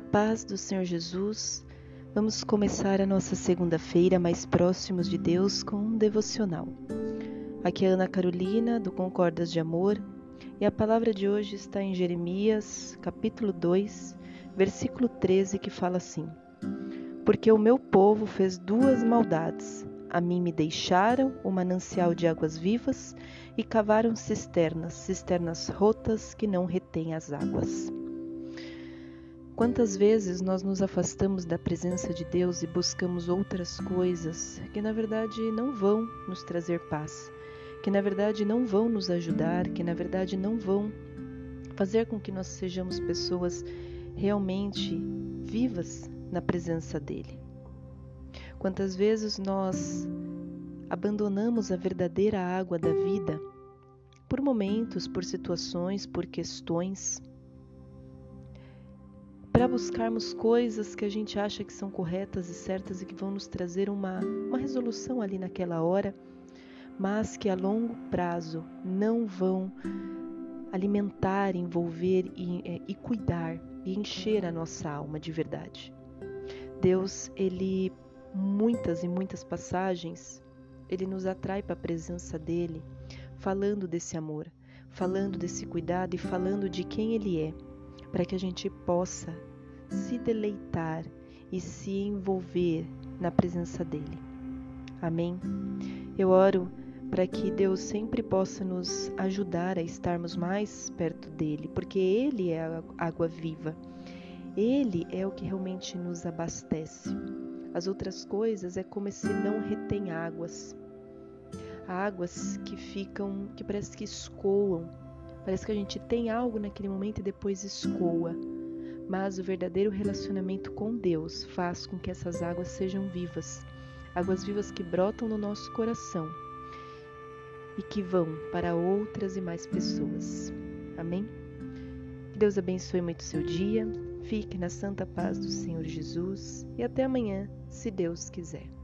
paz do Senhor Jesus, vamos começar a nossa segunda-feira mais próximos de Deus com um devocional. Aqui é Ana Carolina, do Concordas de Amor, e a palavra de hoje está em Jeremias, capítulo 2, versículo 13, que fala assim: Porque o meu povo fez duas maldades. A mim me deixaram o manancial de águas vivas e cavaram cisternas, cisternas rotas que não retêm as águas. Quantas vezes nós nos afastamos da presença de Deus e buscamos outras coisas que na verdade não vão nos trazer paz, que na verdade não vão nos ajudar, que na verdade não vão fazer com que nós sejamos pessoas realmente vivas na presença dele. Quantas vezes nós abandonamos a verdadeira água da vida por momentos, por situações, por questões para buscarmos coisas que a gente acha que são corretas e certas e que vão nos trazer uma, uma resolução ali naquela hora, mas que a longo prazo não vão alimentar, envolver e, é, e cuidar e encher a nossa alma de verdade. Deus, ele muitas e muitas passagens, ele nos atrai para a presença dele, falando desse amor, falando desse cuidado e falando de quem ele é para que a gente possa se deleitar e se envolver na presença dele. Amém? Eu oro para que Deus sempre possa nos ajudar a estarmos mais perto dele, porque ele é a água viva. Ele é o que realmente nos abastece. As outras coisas é como se não retém águas. Águas que ficam, que parece que escoam, Parece que a gente tem algo naquele momento e depois escoa. Mas o verdadeiro relacionamento com Deus faz com que essas águas sejam vivas, águas vivas que brotam no nosso coração e que vão para outras e mais pessoas. Amém? Que Deus abençoe muito seu dia, fique na santa paz do Senhor Jesus e até amanhã, se Deus quiser.